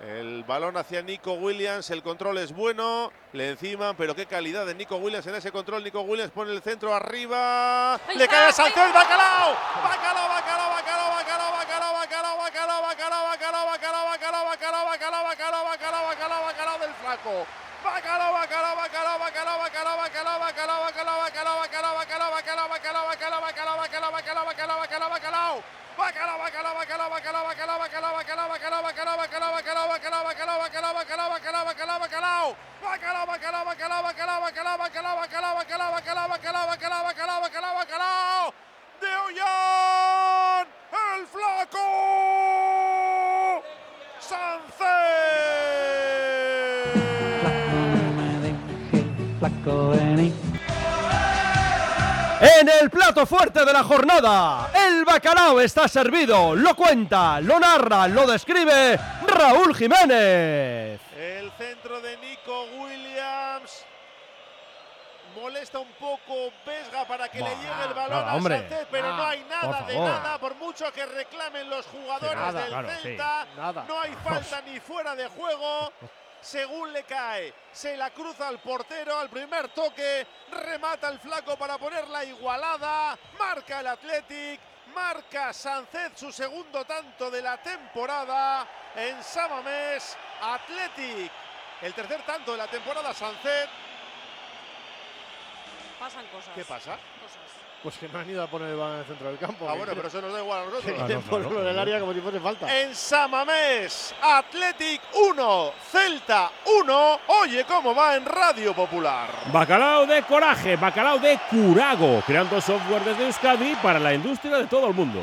El balón hacia Nico Williams, el control es bueno, le encima, pero qué calidad de Nico Williams en ese control. Nico Williams pone el centro arriba, le cae a Sánchez, Bacalao, Bacalao, Bacalao, Bacalao, Bacalao, Bacalao, Bacalao, Bacalao, Bacalao, Bacalao, Bacalao, Bacalao, Bacalao, Bacalao, Bacalao, Bacalao, Bacalao, Bacalao del flaco. Bacalao, Bacalao, Bacalao, Bacalao, Bacalao, Bacalao, Bacalao, Bacalao, Bacalao, Bacalao, Bacalao, Bacalao, Bacalao, Bacalao, Bacalao, Bacalao, Bacalao, Bacalao, Bacalao, Bacalao. Bacalao, bacalao, bacalao, bacalao, bacalao, bacalao, bacalao, bacalao, bacalao, bacalao, bacalao, bacalao, bacalao, bacalao, bacalao, bacalao, bacalao, bacalao. Bacalao, bacalao, bacalao, bacalao, bacalao, bacalao, bacalao, bacalao, bacalao, bacalao, bacalao, bacalao, bacalao. De Ollán, el flaco. Sánchez. En el plato fuerte de la jornada, el bacalao está servido. Lo cuenta, lo narra, lo describe Raúl Jiménez. El centro de Nico Williams. Molesta un poco Vesga para que le llegue el balón nada, a. Sánchez, pero no hay nada por de nada, por mucho que reclamen los jugadores nada, del claro, sí. Celta. Nada. No hay falta ni fuera de juego. Según le cae, se la cruza al portero al primer toque, remata el flaco para poner la igualada, marca el Athletic, marca Sánchez su segundo tanto de la temporada en Samamés, Athletic. El tercer tanto de la temporada Sánchez. Pasan cosas. ¿Qué pasa? Cosas. Pues que no han ido a poner el balón en el centro del campo. Ah, bueno, pero eso nos da igual a nosotros. quieren claro, ponerlo en el claro. área como si fuese falta. En Samamés, Athletic 1, Celta 1. Oye cómo va en Radio Popular. Bacalao de coraje, bacalao de curago, creando software desde Euskadi para la industria de todo el mundo.